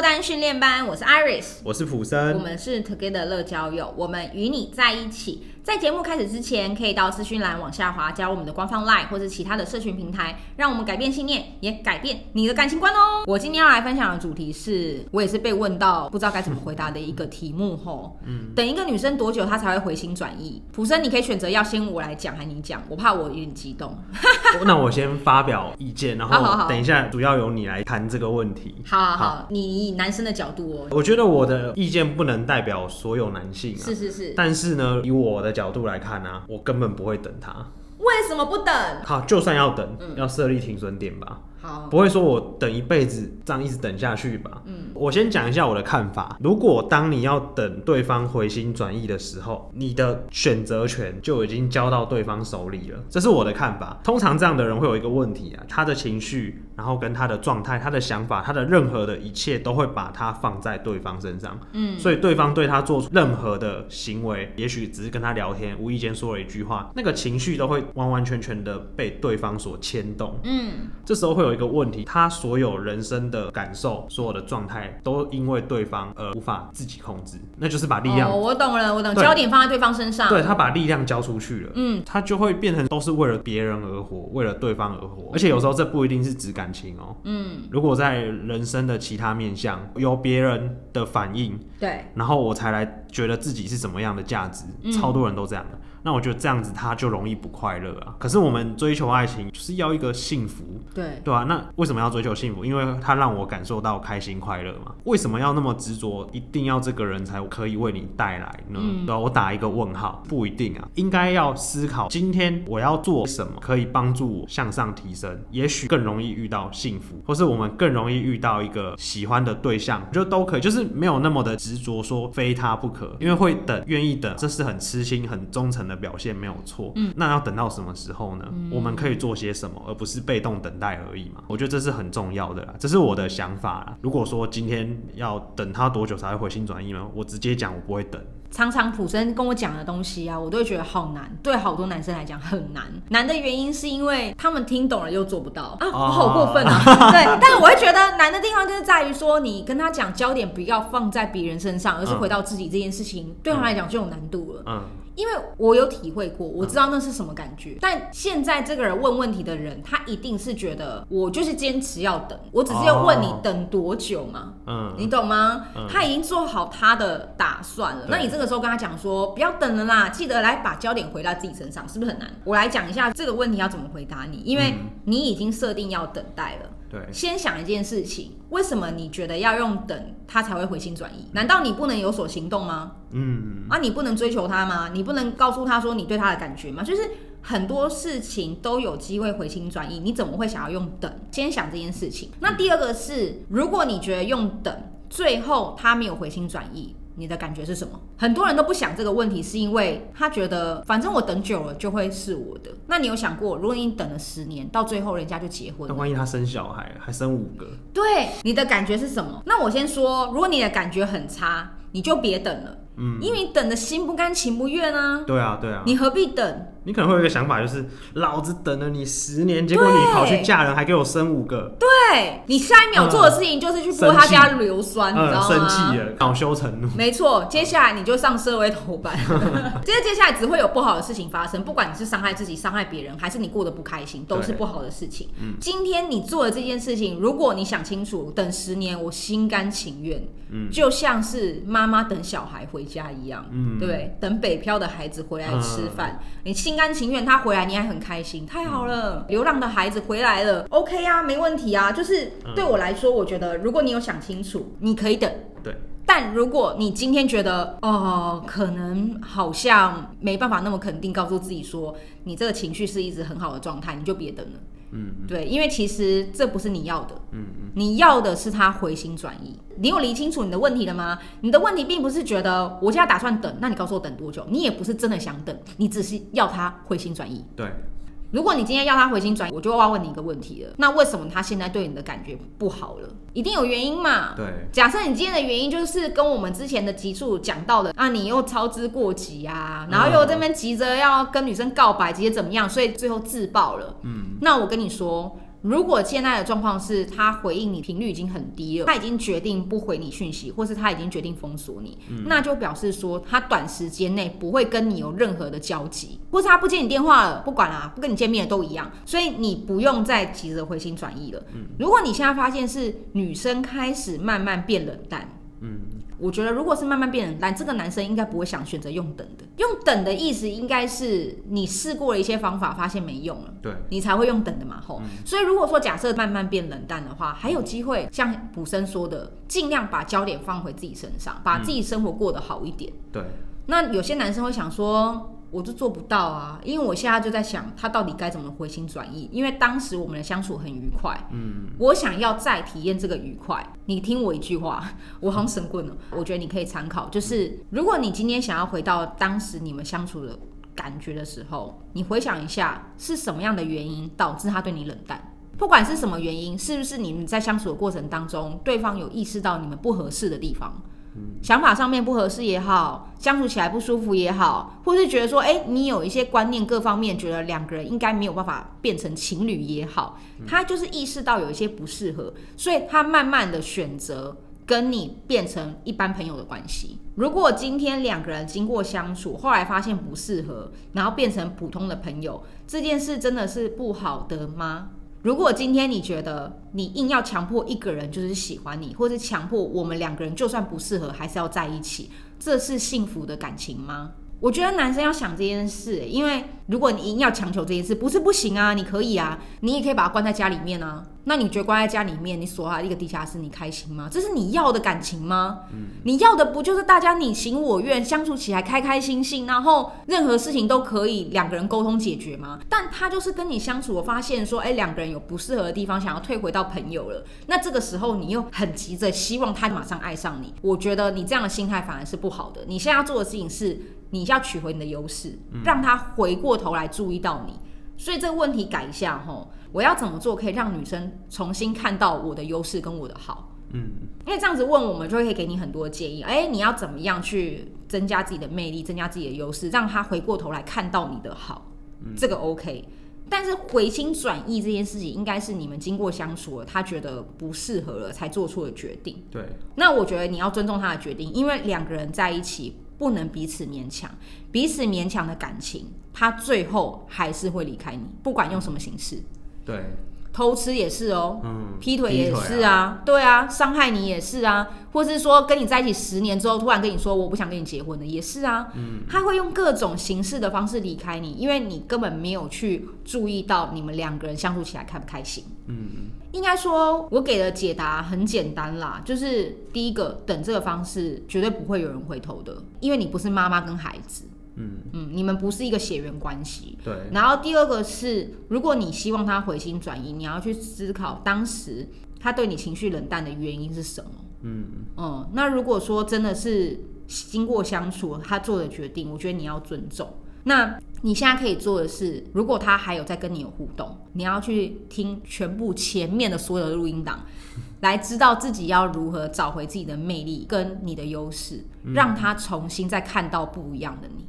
脱单训练班，我是 Iris，我是普森，我们是 Together 乐交友，我们与你在一起。在节目开始之前，可以到资讯栏往下滑，加入我们的官方 LINE 或者其他的社群平台，让我们改变信念，也改变你的感情观哦。我今天要来分享的主题是，我也是被问到不知道该怎么回答的一个题目吼。嗯，等一个女生多久她才会回心转意？普生，你可以选择要先我来讲还是你讲？我怕我有点激动。那我先发表意见，然后等一下主要由你来谈这个问题。好好好，好你以男生的角度哦。我觉得我的意见不能代表所有男性啊。是是是。但是呢，以我的角度来看呢，我根本不会等他。为什么不等？好，就算要等，嗯、要设立停损点吧。好，不会说我等一辈子这样一直等下去吧？嗯，我先讲一下我的看法。如果当你要等对方回心转意的时候，你的选择权就已经交到对方手里了，这是我的看法。通常这样的人会有一个问题啊，他的情绪，然后跟他的状态、他的想法、他的任何的一切，都会把他放在对方身上。嗯，所以对方对他做出任何的行为，也许只是跟他聊天，无意间说了一句话，那个情绪都会完完全全的被对方所牵动。嗯，这时候会有。有一个问题，他所有人生的感受、所有的状态，都因为对方而无法自己控制，那就是把力量。哦，我懂了，我懂，焦点放在对方身上。对，他把力量交出去了，嗯，他就会变成都是为了别人而活，为了对方而活。而且有时候这不一定是指感情哦，嗯，如果在人生的其他面向有别人的反应，对，然后我才来觉得自己是什么样的价值，超多人都这样的。那我觉得这样子他就容易不快乐啊。可是我们追求爱情就是要一个幸福，对对啊。那为什么要追求幸福？因为他让我感受到开心快乐嘛。为什么要那么执着，一定要这个人才可以为你带来呢？嗯、对啊，我打一个问号，不一定啊。应该要思考，今天我要做什么可以帮助我向上提升？也许更容易遇到幸福，或是我们更容易遇到一个喜欢的对象，就都可以，就是没有那么的执着说非他不可。因为会等，愿意等，这是很痴心、很忠诚的表现没有错，嗯，那要等到什么时候呢？嗯、我们可以做些什么，而不是被动等待而已嘛。我觉得这是很重要的啦，这是我的想法啦。如果说今天要等他多久才会回心转意呢？我直接讲，我不会等。常常普生跟我讲的东西啊，我都会觉得好难，对好多男生来讲很难。难的原因是因为他们听懂了又做不到啊，我好过分啊！对，但是我会觉得难的地方就是在于说，你跟他讲焦点不要放在别人身上，而是回到自己这件事情，对他来讲就有难度了。嗯。因为我有体会过，我知道那是什么感觉。嗯、但现在这个人问问题的人，他一定是觉得我就是坚持要等，我只是要问你等多久嘛？嗯，你懂吗？嗯、他已经做好他的打算了。那你这个时候跟他讲说不要等了啦，记得来把焦点回到自己身上，是不是很难？我来讲一下这个问题要怎么回答你，因为你已经设定要等待了。对，先想一件事情，为什么你觉得要用等他才会回心转意？难道你不能有所行动吗？嗯，啊，你不能追求他吗？你不能告诉他说你对他的感觉吗？就是很多事情都有机会回心转意，你怎么会想要用等？先想这件事情。那第二个是，如果你觉得用等，最后他没有回心转意。你的感觉是什么？很多人都不想这个问题，是因为他觉得反正我等久了就会是我的。那你有想过，如果你等了十年，到最后人家就结婚了，那万一他生小孩还生五个？对，你的感觉是什么？那我先说，如果你的感觉很差，你就别等了。嗯，因为你等的心不甘情不愿啊。对啊，对啊，你何必等？你可能会有一个想法，就是老子等了你十年，结果你跑去嫁人，还给我生五个。对，你下一秒做的事情就是去泼他家硫酸，你知道吗？生气了，恼羞成怒。没错，接下来你就上社会头版。接 着接下来只会有不好的事情发生，不管你是伤害自己、伤害别人，还是你过得不开心，都是不好的事情。嗯，今天你做的这件事情，如果你想清楚，等十年我心甘情愿。嗯，就像是妈妈等小孩回家一样，嗯，对，等北漂的孩子回来吃饭，你心甘情愿他回来，你还很开心，太好了。流浪的孩子回来了，OK 啊，没问题啊。就是对我来说，我觉得如果你有想清楚，你可以等。对。但如果你今天觉得哦，可能好像没办法那么肯定告诉自己说，你这个情绪是一直很好的状态，你就别等了。嗯，对，因为其实这不是你要的。嗯嗯。你要的是他回心转意。你有理清楚你的问题了吗？你的问题并不是觉得我现在打算等，那你告诉我等多久？你也不是真的想等，你只是要他回心转意。对。如果你今天要他回心转意，我就要问你一个问题了。那为什么他现在对你的感觉不好了？一定有原因嘛？对。假设你今天的原因就是跟我们之前的集数讲到的啊，你又操之过急啊，然后又这边急着要跟女生告白，急着怎么样，所以最后自爆了。嗯。那我跟你说。如果现在的状况是他回应你频率已经很低了，他已经决定不回你讯息，或是他已经决定封锁你，嗯、那就表示说他短时间内不会跟你有任何的交集，或是他不接你电话了，不管啦，不跟你见面都一样，所以你不用再急着回心转意了。嗯、如果你现在发现是女生开始慢慢变冷淡，嗯。我觉得，如果是慢慢变冷淡，这个男生应该不会想选择用等的。用等的意思应该是你试过了一些方法，发现没用了，对，你才会用等的嘛。吼、嗯，所以如果说假设慢慢变冷淡的话，还有机会像普生说的，尽量把焦点放回自己身上，把自己生活过得好一点。对，那有些男生会想说。我就做不到啊，因为我现在就在想他到底该怎么回心转意。因为当时我们的相处很愉快，嗯，我想要再体验这个愉快。你听我一句话，我好像神棍了。我觉得你可以参考，就是如果你今天想要回到当时你们相处的感觉的时候，你回想一下是什么样的原因导致他对你冷淡？不管是什么原因，是不是你们在相处的过程当中，对方有意识到你们不合适的地方？想法上面不合适也好，相处起来不舒服也好，或是觉得说，哎、欸，你有一些观念各方面觉得两个人应该没有办法变成情侣也好，他就是意识到有一些不适合，所以他慢慢的选择跟你变成一般朋友的关系。如果今天两个人经过相处，后来发现不适合，然后变成普通的朋友，这件事真的是不好的吗？如果今天你觉得你硬要强迫一个人就是喜欢你，或是强迫我们两个人就算不适合还是要在一起，这是幸福的感情吗？我觉得男生要想这件事，因为如果你硬要强求这件事，不是不行啊，你可以啊，你也可以把他关在家里面啊。那你觉得关在家里面，你锁他一个地下室，你开心吗？这是你要的感情吗？嗯，你要的不就是大家你情我愿，相处起来开开心心，然后任何事情都可以两个人沟通解决吗？但他就是跟你相处，我发现说，哎，两个人有不适合的地方，想要退回到朋友了。那这个时候你又很急着希望他马上爱上你，我觉得你这样的心态反而是不好的。你现在要做的事情是，你要取回你的优势，让他回过头来注意到你。所以这个问题改一下吼。我要怎么做可以让女生重新看到我的优势跟我的好？嗯，因为这样子问我们就会可以给你很多建议。哎，你要怎么样去增加自己的魅力，增加自己的优势，让他回过头来看到你的好？嗯，这个 OK。但是回心转意这件事情，应该是你们经过相处了，他觉得不适合了才做出的决定。对。那我觉得你要尊重他的决定，因为两个人在一起不能彼此勉强，彼此勉强的感情，他最后还是会离开你，不管用什么形式。对，偷吃也是哦，嗯，劈腿也是啊，啊对啊，伤害你也是啊，或是说跟你在一起十年之后，突然跟你说我不想跟你结婚了，也是啊，嗯，他会用各种形式的方式离开你，因为你根本没有去注意到你们两个人相处起来开不开心，嗯，应该说我给的解答很简单啦，就是第一个，等这个方式绝对不会有人回头的，因为你不是妈妈跟孩子。嗯嗯，你们不是一个血缘关系。对。然后第二个是，如果你希望他回心转意，你要去思考当时他对你情绪冷淡的原因是什么。嗯嗯。那如果说真的是经过相处他做的决定，我觉得你要尊重。那你现在可以做的是，如果他还有在跟你有互动，你要去听全部前面的所有的录音档，来知道自己要如何找回自己的魅力跟你的优势，让他重新再看到不一样的你。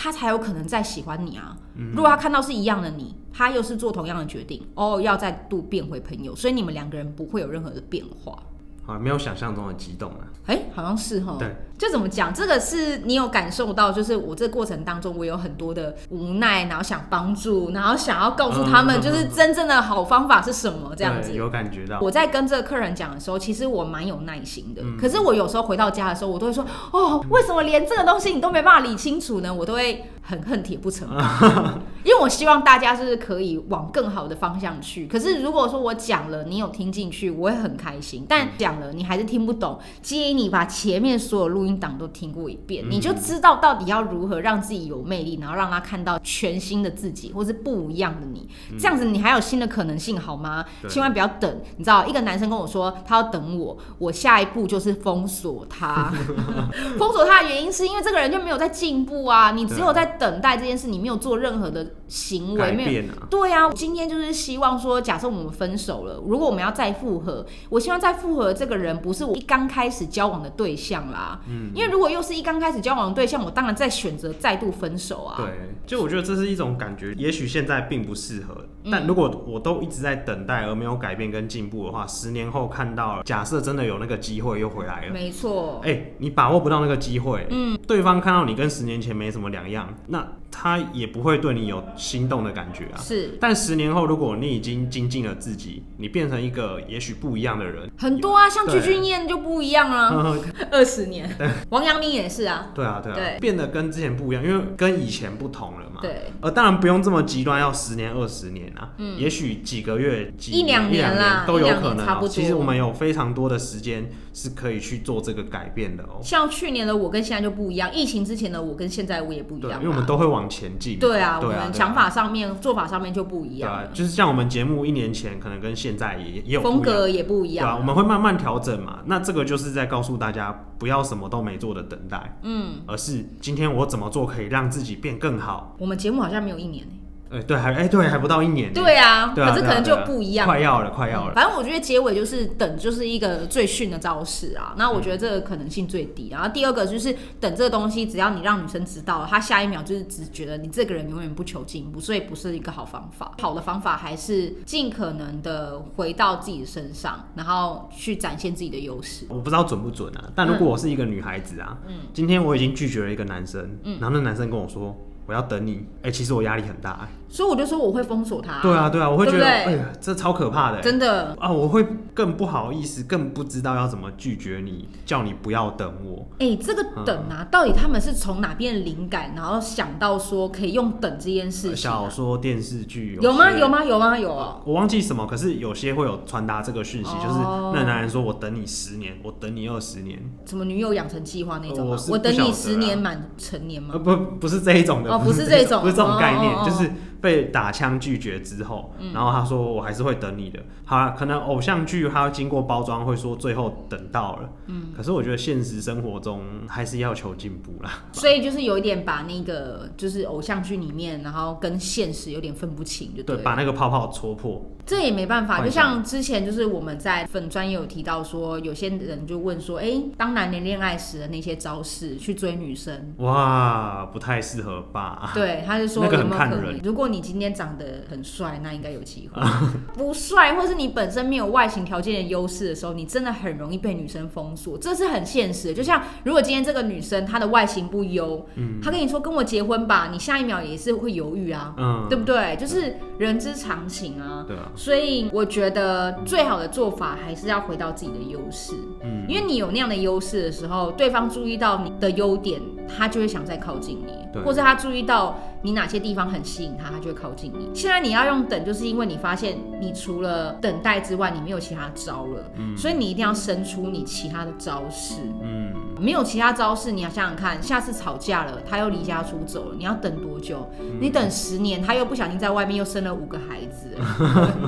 他才有可能再喜欢你啊！如果他看到是一样的你，他又是做同样的决定，哦，要再度变回朋友，所以你们两个人不会有任何的变化。啊，没有想象中的激动啊！哎、欸，好像是哈。对，就怎么讲？这个是你有感受到，就是我这个过程当中，我有很多的无奈，然后想帮助，然后想要告诉他们，就是真正的好方法是什么，这样子。有感觉到。我在跟这个客人讲的时候，其实我蛮有耐心的。嗯、可是我有时候回到家的时候，我都会说：哦，为什么连这个东西你都没办法理清楚呢？我都会很恨铁不成钢，因为我希望大家是可以往更好的方向去。可是如果说我讲了，你有听进去，我会很开心。但讲了。你还是听不懂，建议你把前面所有录音档都听过一遍，嗯、你就知道到底要如何让自己有魅力，然后让他看到全新的自己，或是不一样的你。嗯、这样子你还有新的可能性，好吗？千万不要等。你知道，一个男生跟我说他要等我，我下一步就是封锁他。封锁他的原因是因为这个人就没有在进步啊！你只有在等待这件事，你没有做任何的行为，没有。对啊，今天就是希望说，假设我们分手了，如果我们要再复合，我希望再复合这个人不是我一刚开始交往的对象啦。嗯，因为如果又是一刚开始交往的对象，我当然再选择再度分手啊。对，就我觉得这是一种感觉，也许现在并不适合，但如果我都一直在等待而没有改变跟进步的话，十年后看到了，假设真的有那个机会又回来了，没错。哎、欸，你把握不到那个机会，嗯，对方看到你跟十年前没什么两样，那。他也不会对你有心动的感觉啊。是，但十年后，如果你已经精进了自己，你变成一个也许不一样的人，很多啊，像具俊彦就不一样啊。二十年，王阳明也是啊。对啊，对啊，对，变得跟之前不一样，因为跟以前不同了嘛。对。呃，当然不用这么极端，要十年、二十年啊。嗯。也许几个月、几一两年啦，都有可能。差不多。其实我们有非常多的时间是可以去做这个改变的哦。像去年的我跟现在就不一样，疫情之前的我跟现在我也不一样。因为我们都会往前进。对啊，我们想法上面、做法上面就不一样。对啊，就是像我们节目一年前可能跟现在也也有风格也不一样。对啊，我们会慢慢调整嘛。那这个就是在告诉大家，不要什么都没做的等待，嗯，而是今天我怎么做可以让自己变更好。我们节目好像没有一年欸。哎，对，还哎，对，还不到一年。对啊，可是可能就不一样。快要了，快要了。反正我觉得结尾就是等，就是一个最逊的招式啊。那我觉得这个可能性最低。然后第二个就是等这个东西，只要你让女生知道了，她下一秒就是只觉得你这个人永远不求进步，所以不是一个好方法。好的方法还是尽可能的回到自己的身上，然后去展现自己的优势。我不知道准不准啊，但如果我是一个女孩子啊，嗯，今天我已经拒绝了一个男生，嗯，然后那男生跟我说。我要等你，哎、欸，其实我压力很大，哎，所以我就说我会封锁他。对啊，对啊，我会觉得，哎呀，这超可怕的，真的啊，我会更不好意思，更不知道要怎么拒绝你，叫你不要等我。哎、欸，这个等啊，嗯、到底他们是从哪边灵感，然后想到说可以用等这件事情、啊？小说、电视剧有吗？有吗？有吗？有啊，我忘记什么，可是有些会有传达这个讯息，哦、就是那男人说我等你十年，我等你二十年，什么女友养成计划那种吗？我，我等你十年满成年吗？呃，不，不是这一种的，哦，不是这种，不是这种概念，哦哦哦就是。被打枪拒绝之后，然后他说我还是会等你的。好了，可能偶像剧他经过包装会说最后等到了，嗯，可是我觉得现实生活中还是要求进步啦。所以就是有一点把那个就是偶像剧里面，然后跟现实有点分不清，就对，对，把那个泡泡戳破。这也没办法，就像之前就是我们在粉专也有提到说，有些人就问说，哎、欸，当男人恋爱时的那些招式去追女生，哇，不太适合吧？对，他就说有没有可能，如果你今天长得很帅，那应该有机会。不帅，或是你本身没有外形条件的优势的时候，你真的很容易被女生封锁，这是很现实的。就像如果今天这个女生她的外形不优，嗯，她跟你说跟我结婚吧，你下一秒也是会犹豫啊，嗯，对不对？就是人之常情啊。对啊。所以我觉得最好的做法还是要回到自己的优势，嗯，因为你有那样的优势的时候，对方注意到你的优点，他就会想再靠近你，对，或者他注意到。你哪些地方很吸引他，他就会靠近你。现在你要用等，就是因为你发现你除了等待之外，你没有其他招了，嗯，所以你一定要生出你其他的招式，嗯，没有其他招式，你要想想看，下次吵架了，他又离家出走了，你要等多久？嗯，你等十年，他又不小心在外面又生了五个孩子，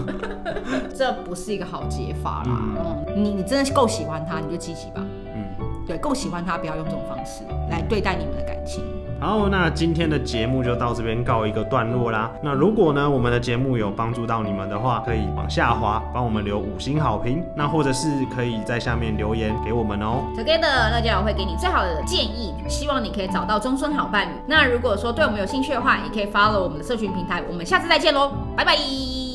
这不是一个好解法啦。嗯，你你真的够喜欢他，你就积极吧。嗯，对，够喜欢他，不要用这种方式来对待你们的感情。好，那今天的节目就到这边告一个段落啦。那如果呢，我们的节目有帮助到你们的话，可以往下滑，帮我们留五星好评。那或者是可以在下面留言给我们哦。Together，乐交友会给你最好的建议，希望你可以找到终身好伴侣。那如果说对我们有兴趣的话，也可以 follow 我们的社群平台。我们下次再见喽，拜拜。